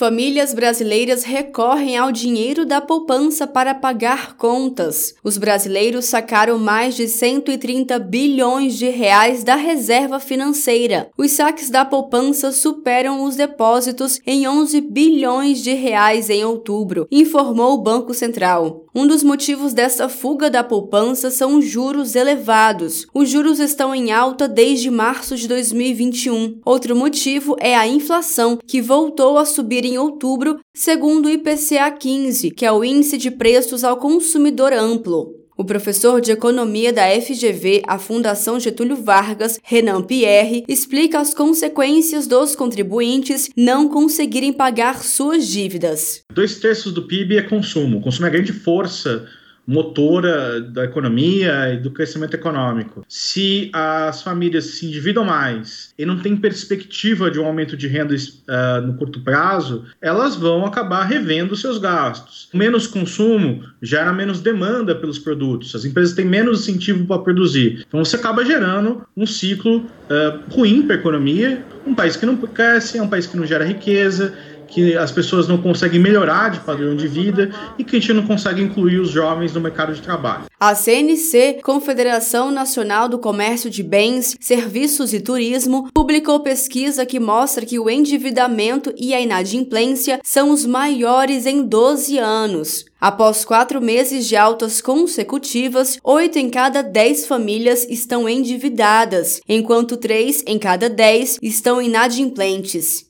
Famílias brasileiras recorrem ao dinheiro da poupança para pagar contas. Os brasileiros sacaram mais de 130 bilhões de reais da reserva financeira. Os saques da poupança superam os depósitos em 11 bilhões de reais em outubro, informou o Banco Central. Um dos motivos dessa fuga da poupança são os juros elevados. Os juros estão em alta desde março de 2021. Outro motivo é a inflação, que voltou a subir em outubro, segundo o IPCA 15, que é o Índice de Preços ao Consumidor Amplo. O professor de economia da FGV, a Fundação Getúlio Vargas, Renan Pierre, explica as consequências dos contribuintes não conseguirem pagar suas dívidas. Dois terços do PIB é consumo. O consumo é a grande força motora da economia e do crescimento econômico. Se as famílias se endividam mais e não tem perspectiva de um aumento de renda uh, no curto prazo, elas vão acabar revendo seus gastos. Menos consumo gera menos demanda pelos produtos, as empresas têm menos incentivo para produzir. Então você acaba gerando um ciclo uh, ruim para a economia. Um país que não cresce é um país que não gera riqueza, que as pessoas não conseguem melhorar de padrão de vida e que a gente não consegue incluir os jovens no mercado de trabalho. A CNC, Confederação Nacional do Comércio de Bens, Serviços e Turismo, publicou pesquisa que mostra que o endividamento e a inadimplência são os maiores em 12 anos. Após quatro meses de altas consecutivas, oito em cada dez famílias estão endividadas, enquanto três em cada dez estão inadimplentes.